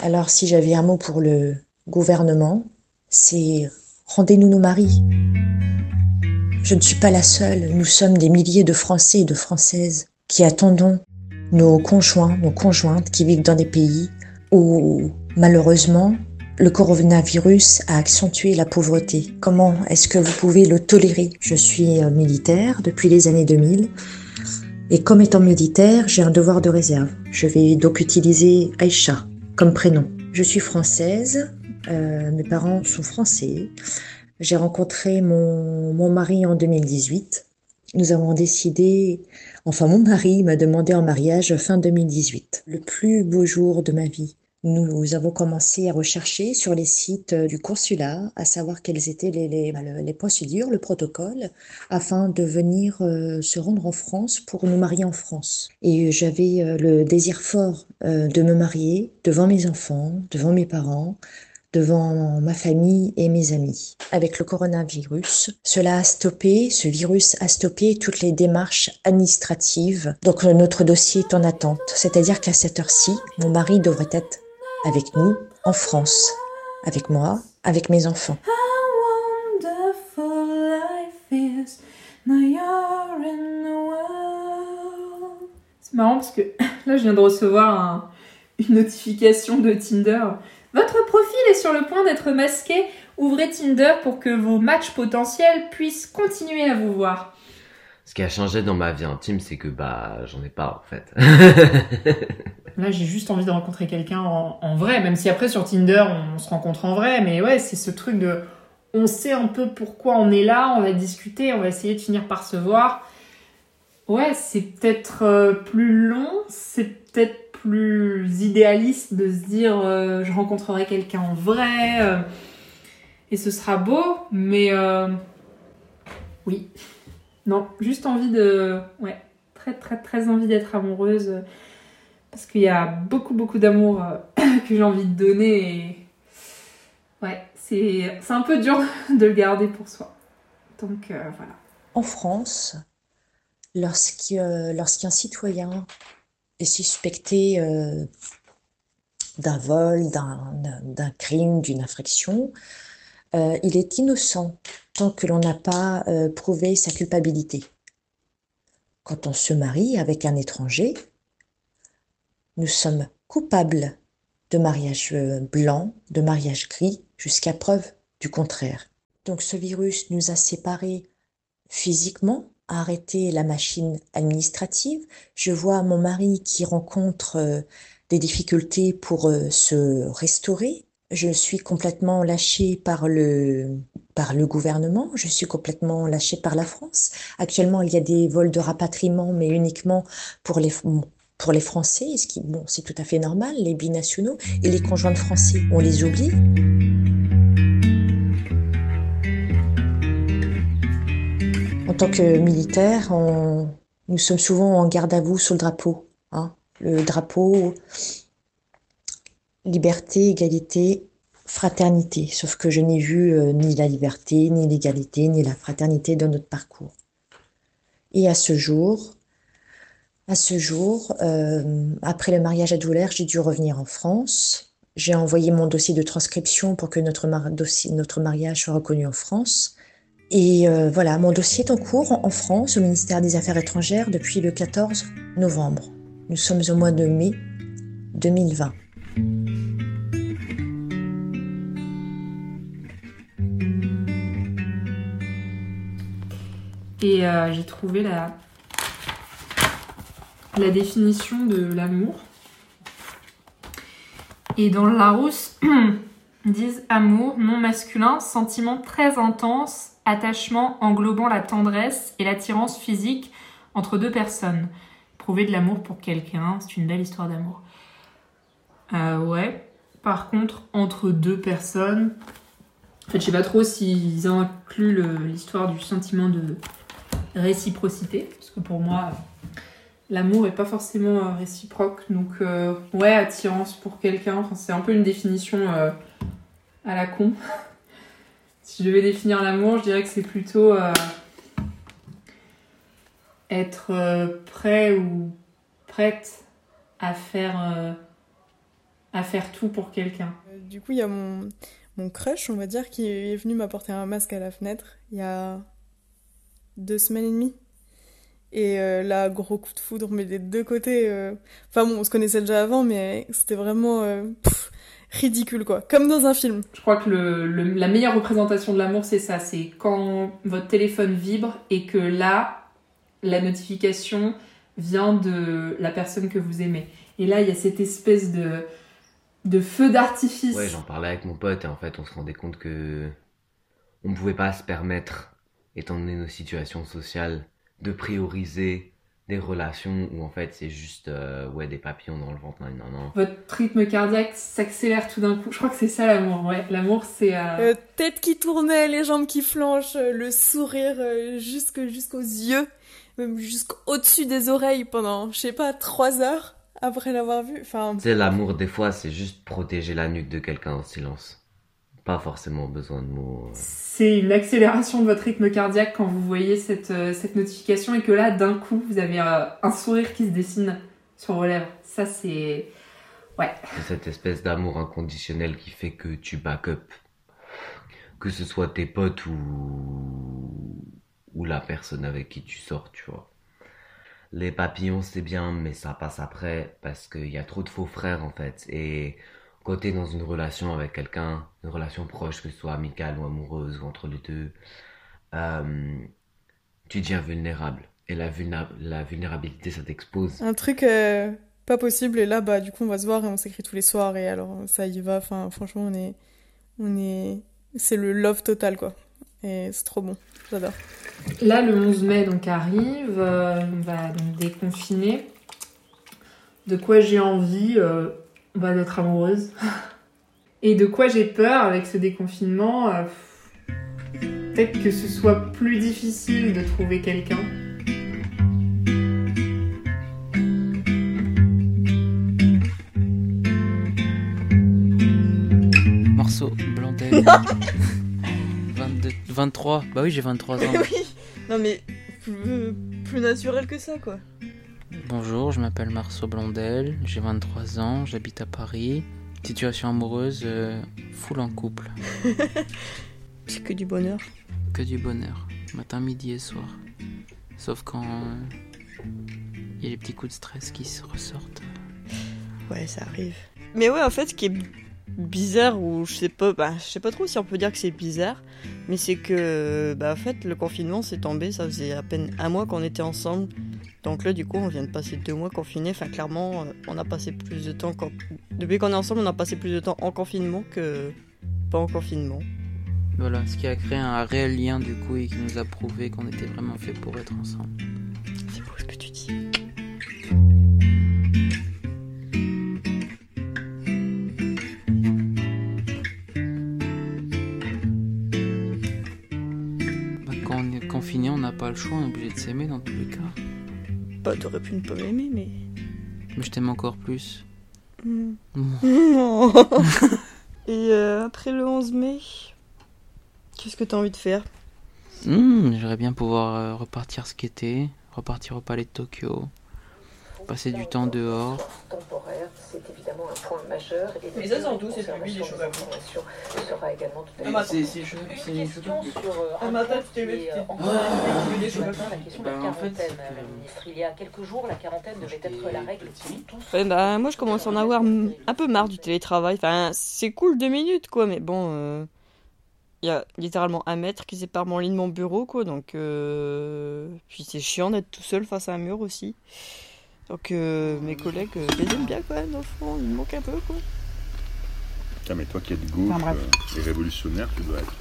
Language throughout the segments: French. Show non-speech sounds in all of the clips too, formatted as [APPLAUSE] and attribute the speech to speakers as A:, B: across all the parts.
A: Alors si j'avais un mot pour le gouvernement, c'est rendez-nous nos maris. Je ne suis pas la seule, nous sommes des milliers de Français et de Françaises qui attendons nos conjoints, nos conjointes qui vivent dans des pays où malheureusement le coronavirus a accentué la pauvreté. Comment est-ce que vous pouvez le tolérer? Je suis euh, militaire depuis les années 2000 et comme étant militaire, j'ai un devoir de réserve. Je vais donc utiliser Aïcha comme prénom. Je suis française, euh, mes parents sont français. J'ai rencontré mon, mon mari en 2018. Nous avons décidé, enfin mon mari m'a demandé en mariage fin 2018. Le plus beau jour de ma vie. Nous avons commencé à rechercher sur les sites euh, du consulat, à savoir quelles étaient les, bah, procédures, le protocole, afin de venir euh, se rendre en France pour nous marier en France. Et j'avais euh, le désir fort de me marier devant mes enfants, devant mes parents, devant ma famille et mes amis. Avec le coronavirus, cela a stoppé, ce virus a stoppé toutes les démarches administratives. Donc notre dossier est en attente. C'est-à-dire qu'à cette heure-ci, mon mari devrait être avec nous en France, avec moi, avec mes enfants.
B: C'est marrant parce que [LAUGHS] là je viens de recevoir une notification de Tinder. Votre profil est sur le point d'être masqué. Ouvrez Tinder pour que vos matchs potentiels puissent continuer à vous voir.
C: Ce qui a changé dans ma vie intime, c'est que bah j'en ai pas en fait. [LAUGHS]
B: Là, j'ai juste envie de rencontrer quelqu'un en, vrai, même si après sur Tinder, on, se rencontre en vrai. Mais ouais, c'est ce truc de. On sait un peu pourquoi on est là, on va discuter, on va essayer de finir par se voir. Ouais, c'est peut-être euh, plus long, c'est peut-être plus idéaliste de se dire euh, je rencontrerai quelqu'un en vrai euh, et ce sera beau, mais oui. Non, juste envie de. Ouais, très très très envie d'être amoureuse parce qu'il y a beaucoup beaucoup d'amour euh, [COUGHS] que j'ai envie de donner ouais, c'est un peu dur [LAUGHS] de le garder pour soi. Donc euh, voilà.
A: En France, lorsqu'un citoyen est suspecté euh, d'un vol, d'un crime, d'une infraction, il est innocent tant que l'on n'a pas prouvé sa culpabilité. Quand on se marie avec un étranger, nous sommes coupables de mariage euh, blanc, de mariage gris, jusqu'à preuve du contraire. Donc ce virus nous a séparés physiquement, a arrêté la machine administrative. Je vois mon mari qui rencontre euh, des difficultés pour euh, se restaurer. Je suis complètement lâchée par le, par le gouvernement, je suis complètement lâchée par la France. Actuellement, il y a des vols de rapatriement, mais uniquement pour les, pour les Français, ce qui, bon, c'est tout à fait normal, les binationaux et les conjoints de Français, on les oublie. En tant que militaire, nous sommes souvent en garde à vous sur le drapeau. Hein. Le drapeau liberté, égalité, fraternité. Sauf que je n'ai vu euh, ni la liberté, ni l'égalité, ni la fraternité dans notre parcours. Et à ce jour, à ce jour, euh, après le mariage à douleur, j'ai dû revenir en France. J'ai envoyé mon dossier de transcription pour que notre, mariage soit reconnu en France. Et euh, voilà, mon dossier est en cours en France au ministère des Affaires étrangères depuis le 14 novembre. Nous sommes au mois de mai 2020.
B: Et euh, j'ai trouvé la, la définition de l'amour. Et dans Larousse, [CLEARS THROAT] disent amour non masculin, sentiment très intense, attachement englobant la tendresse et l'attirance physique entre deux personnes. Prouver de l'amour pour quelqu'un, c'est une belle histoire d'amour. Euh, ouais. Par contre, entre deux personnes, en fait, je sais pas trop s'ils incluent l'histoire du sentiment de réciprocité, parce que pour moi, l'amour est pas forcément euh, réciproque. Donc, euh, ouais, attirance pour quelqu'un, c'est un peu une définition euh, à la con. [LAUGHS] si je devais définir l'amour, je dirais que c'est plutôt être prêt ou prête à faire à faire tout pour quelqu'un.
D: Du coup, il y a mon, mon crush, on va dire, qui est venu m'apporter un masque à la fenêtre il y a deux semaines et demie. Et euh, là, gros coup de foudre, mais des deux côtés. Euh, enfin bon, on se connaissait déjà avant, mais c'était vraiment ridicule, quoi. Comme dans un film.
B: Je crois que le, la meilleure représentation de l'amour, c'est ça. C'est quand votre téléphone vibre et que là, la notification vient de la personne que vous aimez. Et là, il y a cette espèce de, de feu d'artifice.
C: Ouais, j'en parlais avec mon pote et en fait, on se rendait compte que on ne pouvait pas se permettre, étant donné nos situations sociales, de prioriser des relations où en fait c'est juste euh, ouais des papillons dans le ventre non non non.
B: Votre rythme cardiaque s'accélère tout d'un coup. Je crois que c'est ça l'amour ouais. L'amour c'est euh...
D: euh tête qui tournait les jambes qui flanchent le sourire euh, jusque jusqu'aux yeux même jusqu'au-dessus des oreilles pendant je sais pas trois heures après l'avoir vu. Enfin
C: c'est l'amour des fois c'est juste protéger la nuque de quelqu'un en silence pas forcément besoin de mots. Euh.
B: C'est une accélération de votre rythme cardiaque quand vous voyez cette, euh, cette notification et que là, d'un coup, vous avez euh, un sourire qui se dessine sur vos lèvres. Ça, c'est. Ouais.
C: Cette espèce d'amour inconditionnel qui fait que tu back up. Que ce soit tes potes ou. ou la personne avec qui tu sors, tu vois. Les papillons, c'est bien, mais ça passe après parce qu'il y a trop de faux frères en fait. Et côté dans une relation avec quelqu'un, une relation proche, que ce soit amicale ou amoureuse ou entre les deux, euh, tu deviens vulnérable. Et la, la vulnérabilité, ça t'expose.
D: Un truc euh, pas possible, et là, bah, du coup, on va se voir et on s'écrit tous les soirs, et alors ça y va. Enfin, franchement, on est. On est... C'est le love total, quoi. Et c'est trop bon. J'adore.
B: Là, le 11 mai, donc, arrive. Euh, on va donc déconfiner. De quoi j'ai envie bah, d'être amoureuse. Et de quoi j'ai peur avec ce déconfinement euh, Peut-être que ce soit plus difficile de trouver quelqu'un.
E: Marceau, Blondel. [LAUGHS] 22, 23. Bah oui, j'ai 23 ans. [LAUGHS]
D: oui. Non mais plus, plus naturel que ça quoi.
E: Bonjour, je m'appelle Marceau Blondel, j'ai 23 ans, j'habite à Paris. Situation amoureuse, euh, full en couple. [LAUGHS]
D: C'est que du bonheur.
E: Que du bonheur, matin, midi et soir. Sauf quand il y a les petits coups de stress qui se ressortent.
D: Ouais, ça arrive. Mais ouais, en fait, ce qui est bizarre ou je sais pas bah, je sais pas trop si on peut dire que c'est bizarre mais c'est que bah en fait le confinement s'est tombé ça faisait à peine un mois qu'on était ensemble. Donc là du coup on vient de passer deux mois confinés. Enfin clairement euh, on a passé plus de temps depuis qu'on est ensemble on a passé plus de temps en confinement que pas en confinement.
E: Voilà ce qui a créé un réel lien du coup et qui nous a prouvé qu'on était vraiment fait pour être ensemble pas le choix, on est obligé de s'aimer dans tous les cas.
D: Bah, t'aurais pu ne pas m'aimer, mais.
E: Mais je t'aime encore plus.
D: Hmm. [LAUGHS] Et euh, après le 11 mai, qu'est-ce que t'as envie de faire?
E: Hmm, J'aimerais bien pouvoir euh, repartir skater, repartir au palais de Tokyo, passer du temps dehors. Temporaire, c'est évidemment un point majeur. Et Mais ça, c'est d'où c'est lui, les choses à vous sera également tout à l'heure. C'est c'est sur Un matin, tu t'es levé, tu des choses La question de la quarantaine, ministre. Il y a quelques jours, la quarantaine devait être la règle
D: bah, moi, je commence à en avoir un peu marre du télétravail. Enfin, c'est cool deux minutes, quoi, mais bon. Euh, il y a littéralement un mètre qui sépare mon lit de mon bureau, quoi. Donc, euh... puis c'est chiant d'être tout seul face à un mur aussi. Donc euh, mes collègues euh, les aiment bien quand même, au fond, il me manque un peu quoi.
F: Tiens, mais toi qui es de gauche euh, et révolutionnaire, tu dois être.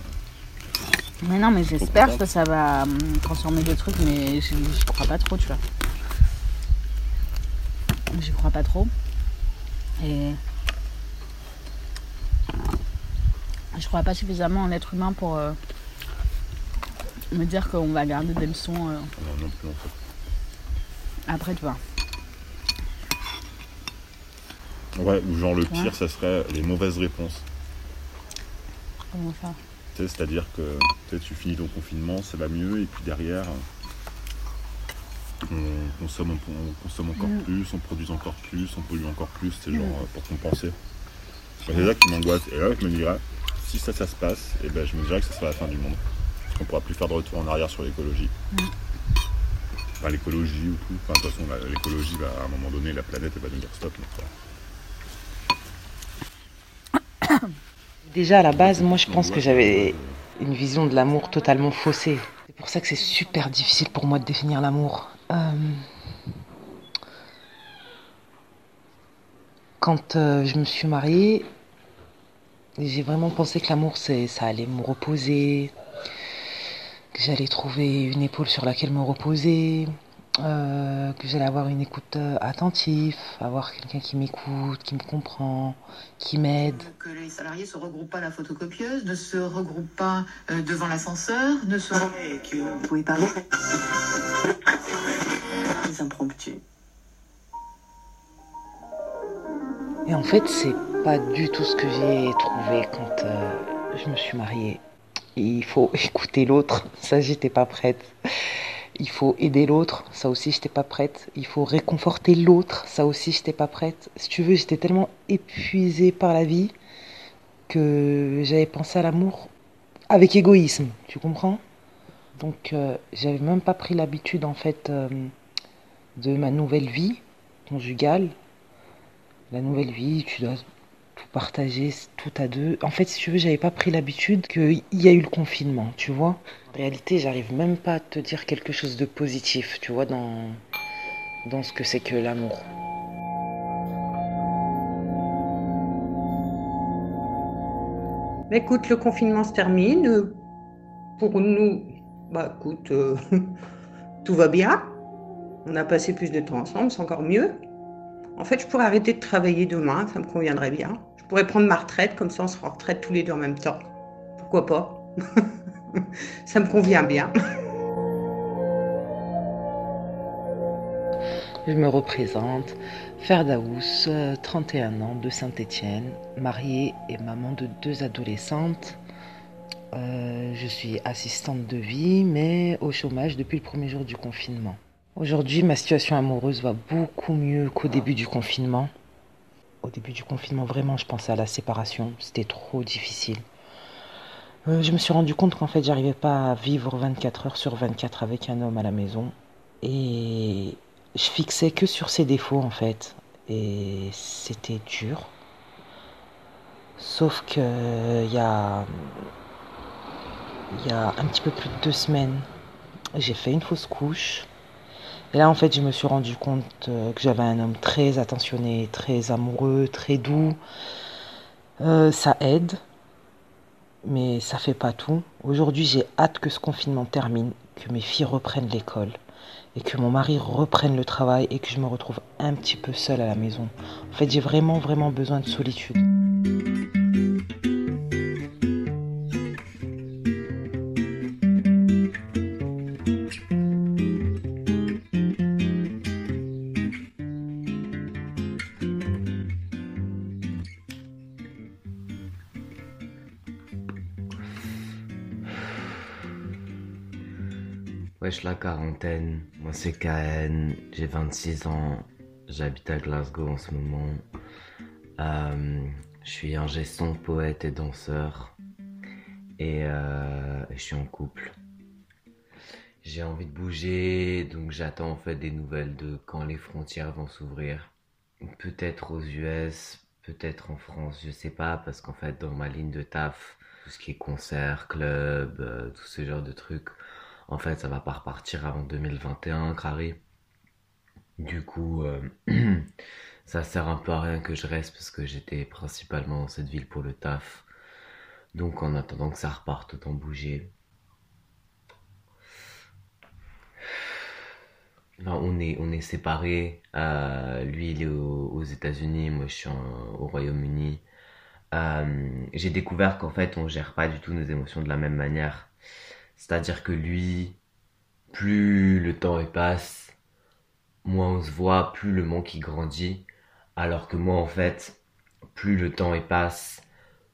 G: Mais non, mais j'espère que ça va hum, transformer des trucs, mais j'y crois pas trop, tu vois. J'y crois pas trop. Et. Je crois pas suffisamment en l'être humain pour me dire qu'on va garder des leçons. Non, non plus en fait. Après, tu vois.
F: Ouais, ou genre le pire, ça serait les mauvaises réponses.
G: Comment ça?
F: C'est-à-dire que tu finis ton confinement, ça va mieux, et puis derrière, on consomme, on consomme encore mm. plus, on produit encore plus, on pollue encore plus, c'est genre mm. pour compenser. C'est ça qui m'angoisse. Et là, je me dirais, si ça, ça se passe, et eh ben, je me dirais que ça sera la fin du monde. Parce qu'on pourra plus faire de retour en arrière sur l'écologie. Mm. Enfin, l'écologie ou tout. Enfin, de toute façon, l'écologie, va, à un moment donné, la planète, elle va nous dire stop. [COUGHS]
H: Déjà, à la base, moi, je pense que j'avais une vision de l'amour totalement faussée. C'est pour ça que c'est super difficile pour moi de définir l'amour. Euh, quand euh, je me suis mariée, j'ai vraiment pensé que l'amour, ça allait me reposer, que j'allais trouver une épaule sur laquelle me reposer, euh, que j'allais avoir une écoute euh, attentive, avoir quelqu'un qui m'écoute, qui me comprend, qui m'aide.
I: Que les salariés se regroupent pas à la photocopieuse, ne se regroupent pas euh, devant l'ascenseur, ne se... Vous pouvez parler Les impromptus.
H: Et en fait, c'est pas du tout ce que j'ai trouvé quand je me suis mariée. Il faut [LAUGHS] écouter l'autre, ça j'étais pas prête. Il faut aider l'autre, ça aussi j'étais pas prête. Il faut réconforter l'autre, ça aussi j'étais pas prête. Si tu veux, j'étais tellement épuisée par la vie que j'avais pensé à l'amour avec égoïsme, tu comprends? Donc euh, j'avais même pas pris l'habitude en fait euh, de ma nouvelle vie conjugale. La nouvelle vie, tu dois tout partager, tout à deux. En fait, si tu veux, j'avais pas pris l'habitude qu'il y a eu le confinement, tu vois. En réalité, j'arrive même pas à te dire quelque chose de positif, tu vois, dans, dans ce que c'est que l'amour.
J: écoute, le confinement se termine. Pour nous, bah écoute, euh, [LAUGHS] tout va bien. On a passé plus de temps ensemble, c'est encore mieux. En fait, je pourrais arrêter de travailler demain, ça me conviendrait bien. Je pourrais prendre ma retraite, comme ça on se retraite tous les deux en même temps. Pourquoi pas? [LAUGHS] Ça me convient bien.
H: Je me représente, Ferdaous, 31 ans, de Saint-Étienne, mariée et maman de deux adolescentes. Euh, je suis assistante de vie, mais au chômage depuis le premier jour du confinement. Aujourd'hui, ma situation amoureuse va beaucoup mieux qu'au début du confinement. Au début du confinement, vraiment, je pensais à la séparation. C'était trop difficile. Euh, je me suis rendu compte qu'en fait, j'arrivais pas à vivre 24 heures sur 24 avec un homme à la maison. Et je fixais que sur ses défauts, en fait. Et c'était dur. Sauf que a, il y a un petit peu plus de deux semaines, j'ai fait une fausse couche. Et là, en fait, je me suis rendu compte euh, que j'avais un homme très attentionné, très amoureux, très doux. Euh, ça aide, mais ça fait pas tout. Aujourd'hui, j'ai hâte que ce confinement termine, que mes filles reprennent l'école et que mon mari reprenne le travail et que je me retrouve un petit peu seule à la maison. En fait, j'ai vraiment, vraiment besoin de solitude.
C: La quarantaine, moi c'est KN, j'ai 26 ans, j'habite à Glasgow en ce moment. Euh, je suis un gestion, poète et danseur. Et euh, je suis en couple. J'ai envie de bouger, donc j'attends en fait des nouvelles de quand les frontières vont s'ouvrir. Peut-être aux US, peut-être en France, je sais pas, parce qu'en fait dans ma ligne de taf, tout ce qui est concert, club, euh, tout ce genre de trucs, en fait, ça va pas repartir avant 2021, Crary. Du coup, euh, [CLEARS THROAT] ça sert un peu à rien que je reste parce que j'étais principalement dans cette ville pour le taf. Donc, en attendant que ça reparte, autant bouger. on est, on est séparés. Euh, lui, il est aux, États-Unis, moi, je suis au Royaume-Uni. Euh, j'ai découvert qu'en fait, on gère pas du tout nos émotions de la même manière. C'est-à-dire que lui, plus le temps passe, moins on se voit, plus le manque il grandit. Alors que moi, en fait, plus le temps passe,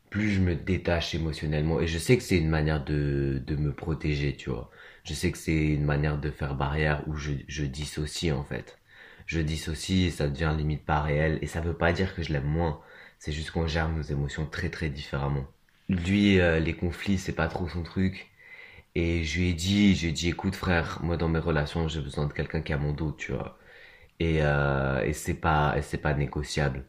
C: plus je me détache émotionnellement. Et je sais que c'est une manière de, de me protéger, tu vois. Je sais que c'est une manière de faire barrière où je, je dissocie, en fait. Je dissocie et ça devient limite pas réel. Et ça veut pas dire que je l'aime moins. C'est juste qu'on gère nos émotions très très différemment. Lui, euh, les conflits, c'est pas trop son truc. Et je lui ai dit, je lui ai dit, écoute frère, moi dans mes relations, j'ai besoin de quelqu'un qui a mon dos, tu vois. Et, euh, et c'est pas, pas négociable.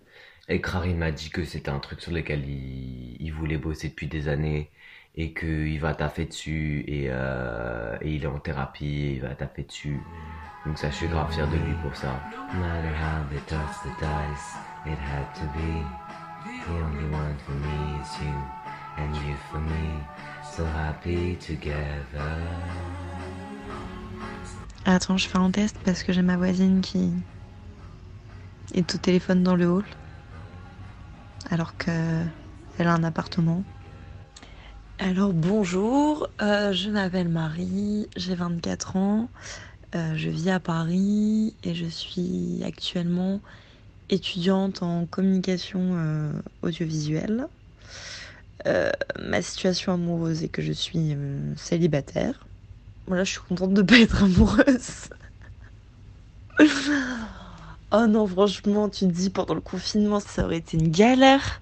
C: Et Karim m'a dit que c'était un truc sur lequel il, il voulait bosser depuis des années et qu'il va taffer dessus et, euh, et il est en thérapie, il va taffer dessus. Donc ça, je suis grave fier de lui pour ça. And you for me. So happy together.
K: Attends, je fais un test parce que j'ai ma voisine qui est au téléphone dans le hall. Alors que elle a un appartement. Alors bonjour, euh, je m'appelle Marie, j'ai 24 ans, euh, je vis à Paris et je suis actuellement étudiante en communication euh, audiovisuelle. Ma situation amoureuse est que je suis célibataire. Voilà, je suis contente de ne pas être amoureuse. [LAUGHS] oh non, franchement, tu te dis pendant le confinement, ça aurait été une galère.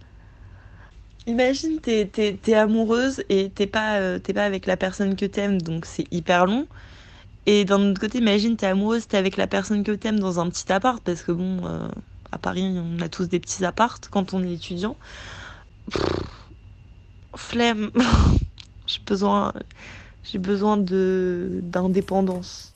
K: Imagine, t'es, t'es, amoureuse et t'es pas, euh, pas avec la personne que t'aimes, donc c'est hyper long. Et d'un autre côté, imagine, t'es amoureuse, t'es avec la personne que t'aimes dans un petit appart, parce que bon, euh, à Paris, on a tous des petits apparts quand on est étudiant. Flemme. [LAUGHS] j'ai besoin, j'ai besoin de, d'indépendance.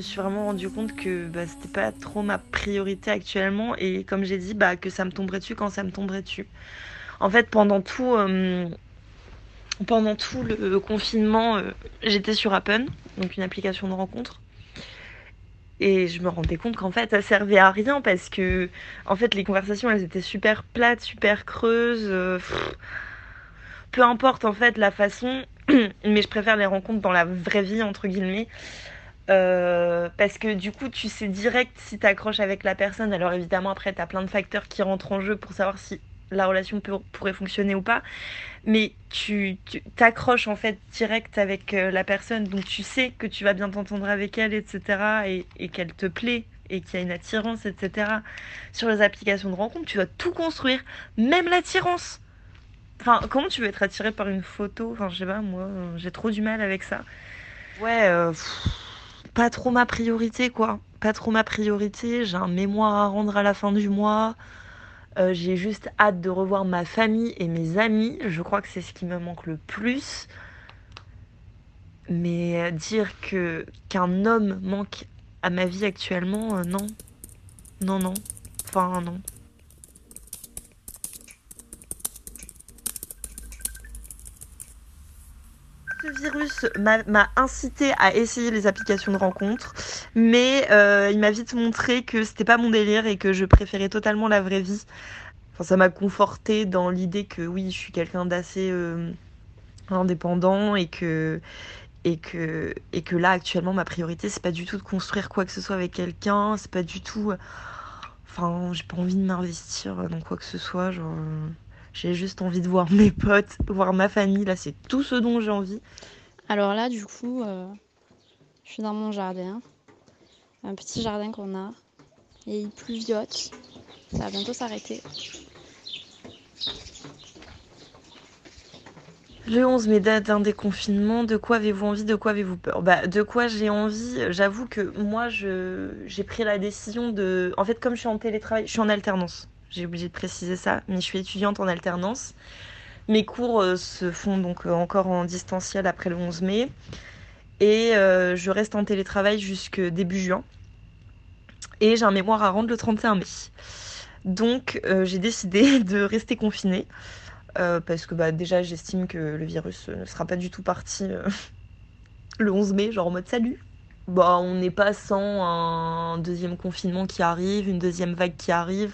K: me suis vraiment rendu compte que bah, c'était pas trop ma priorité actuellement et comme j'ai dit bah, que ça me tomberait dessus quand ça me tomberait dessus. En fait pendant tout euh, pendant tout le confinement euh, j'étais sur Appen, donc une application de rencontre. Et je me rendais compte qu'en fait ça servait à rien parce que en fait les conversations elles étaient super plates, super creuses. Euh, peu importe en fait la façon, [CLEARS THROAT] mais je préfère les rencontres dans la vraie vie entre guillemets. Euh, parce que du coup, tu sais direct si tu accroches avec la personne. Alors évidemment, après, tu as plein de facteurs qui rentrent en jeu pour savoir si la relation pourrait fonctionner ou pas. Mais tu t'accroches en fait direct avec euh, la personne. Donc tu sais que tu vas bien t'entendre avec elle, etc. Et, qu'elle te plaît et qu'il y a une attirance, etc. Sur les applications de rencontre, tu dois tout construire, même l'attirance. Enfin, comment tu veux être attiré par une photo? Enfin, je sais pas, moi, j'ai trop du mal avec ça. Ouais, euh, pas trop ma priorité, quoi. Pas trop ma priorité. J'ai un mémoire à rendre à la fin du mois. Euh, j'ai juste hâte de revoir ma famille et mes amis. Je crois que c'est ce qui me manque le plus. Mais dire que qu'un homme manque à ma vie actuellement, euh, non. Non, non. Enfin, non. Le virus m'a incité à essayer les applications de rencontre, mais euh, il m'a vite montré que c'était pas mon délire et que je préférais totalement la vraie vie. Enfin, ça m'a conforté dans l'idée que oui, je suis quelqu'un d'assez euh, indépendant et que et que et que là actuellement ma priorité c'est pas du tout de construire quoi que ce soit avec quelqu'un, c'est pas du tout. Enfin, j'ai pas envie de m'investir dans quoi que ce soit, genre. J'ai juste envie de voir mes potes, voir ma famille. Là, c'est tout ce dont j'ai envie.
L: Alors là, du coup, euh, je suis dans mon jardin. Un petit jardin qu'on a. Et il pluviote. Ça va bientôt s'arrêter.
K: Le 11 mai, date d'un déconfinement. De quoi avez-vous envie? De quoi avez-vous peur? Bah, De quoi j'ai envie? J'avoue que moi, j'ai pris la décision de. En fait, comme je suis en télétravail, je suis en alternance j'ai oublié de préciser ça, mais je suis étudiante en alternance. Mes cours euh, se font donc euh, encore en distanciel après le 11 mai. Et euh, je reste en télétravail jusque début juin. Et j'ai un mémoire à rendre le 31 mai. Donc j'ai décidé [LAUGHS] de rester confinée. parce que bah, déjà j'estime que le virus ne sera pas du tout parti [LAUGHS] le 11 mai, genre en mode salut, bah, on n'est pas sans un deuxième confinement qui arrive, une deuxième vague qui arrive.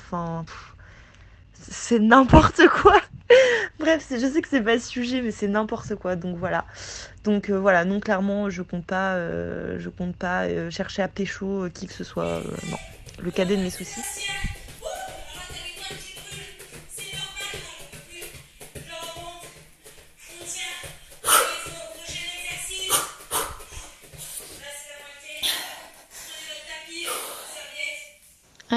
K: C'est n'importe quoi. [LAUGHS] Bref, je sais que c'est pas le sujet, mais c'est n'importe quoi. Donc voilà. Donc euh, voilà, non clairement, je compte pas, euh, je compte pas euh, chercher à pécho qui que ce soit. non, le cadet de mes soucis.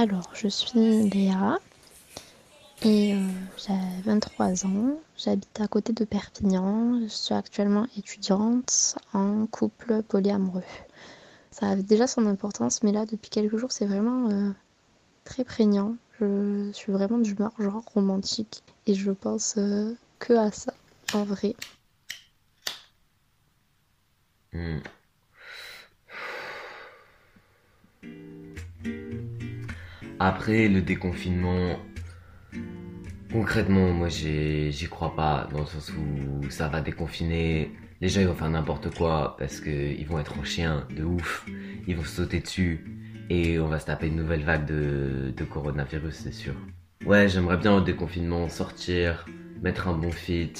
L: Alors, je suis Léa et euh, j'ai 23 ans. J'habite à côté de Perpignan. Je suis actuellement étudiante en couple polyamoureux. Ça avait déjà son importance, mais là, depuis quelques jours, c'est vraiment euh, très prégnant. Je suis vraiment d'humeur genre romantique et je pense euh, que à ça, en vrai. Hmm.
C: Après le déconfinement, concrètement, moi j'y crois pas, dans le sens où ça va déconfiner. Les gens ils vont faire n'importe quoi parce qu'ils vont être en chien de ouf, ils vont sauter dessus et on va se taper une nouvelle vague de, coronavirus, c'est sûr. Ouais, j'aimerais bien au déconfinement sortir, mettre un bon fit,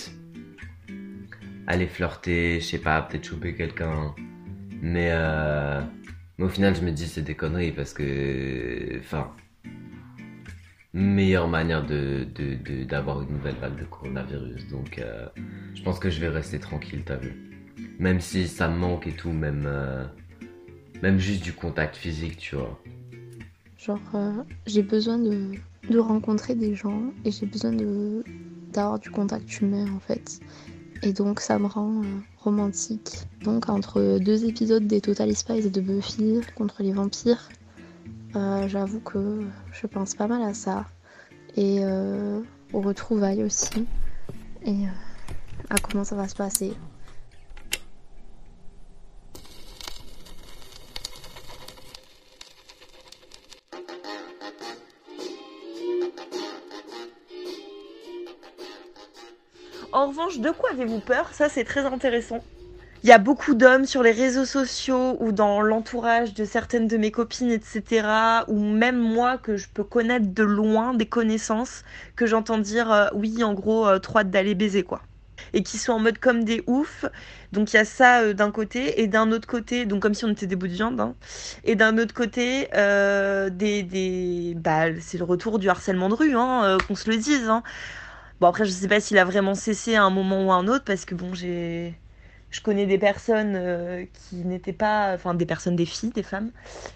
C: aller flirter, je sais pas, peut-être choper quelqu'un. Mais, euh, mais au final, je me dis c'est des conneries parce que, enfin, meilleure manière de d'avoir une nouvelle vague de coronavirus. Donc, euh, je pense que je vais rester tranquille, t'as vu. Même si ça me manque et tout, même, euh, même juste du contact physique, tu vois.
L: Genre, euh, j'ai besoin de, de, rencontrer des gens et j'ai besoin d'avoir du contact humain en fait. Et donc ça me rend romantique. Donc entre deux épisodes des Total Spies et de Buffy contre les vampires, euh, j'avoue que je pense pas mal à ça. Et euh, aux retrouvailles aussi. Et euh, à comment ça va se passer.
K: En revanche, de quoi avez-vous peur? Ça, c'est très intéressant. Il y a beaucoup d'hommes sur les réseaux sociaux ou dans l'entourage de certaines de mes copines, etc. Ou même moi que je peux connaître de loin, des connaissances, que j'entends dire euh, oui, en gros, euh, trop hâte d'aller baiser quoi. Et qui sont en mode comme des oufs. Donc il y a ça euh, d'un côté, et d'un autre côté, donc comme si on était des bouts de viande, hein. et d'un autre côté, des, des... Bah, c'est le retour du harcèlement de rue, hein, qu'on se le dise. Hein. Bon après je sais pas s'il a vraiment cessé à un moment ou à un autre, parce que bon j'ai je connais des personnes euh, qui n'étaient pas, enfin des personnes, des filles, des femmes,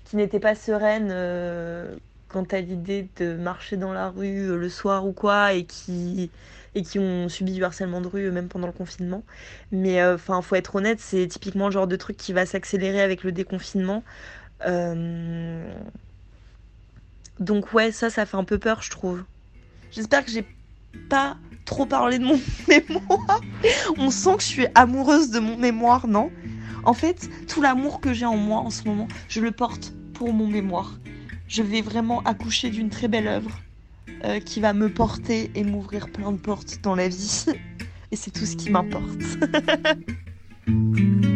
K: qui n'étaient pas sereines euh, quant à l'idée de marcher dans la rue euh, le soir ou quoi, et qui et qui ont subi du harcèlement de rue même pendant le confinement. Mais enfin, faut être honnête, c'est typiquement le genre de truc qui va s'accélérer avec le déconfinement. Donc ouais, ça, ça fait un peu peur, je trouve. J'espère que j'ai pas trop parler de mon [LAUGHS] mémoire. On sent que je suis amoureuse de mon mémoire, non? En fait, tout l'amour que j'ai en moi en ce moment, je le porte pour mon mémoire. Je vais vraiment accoucher d'une très belle œuvre euh, qui va me porter et m'ouvrir plein de portes dans la vie. Et c'est tout ce qui m'importe. [LAUGHS]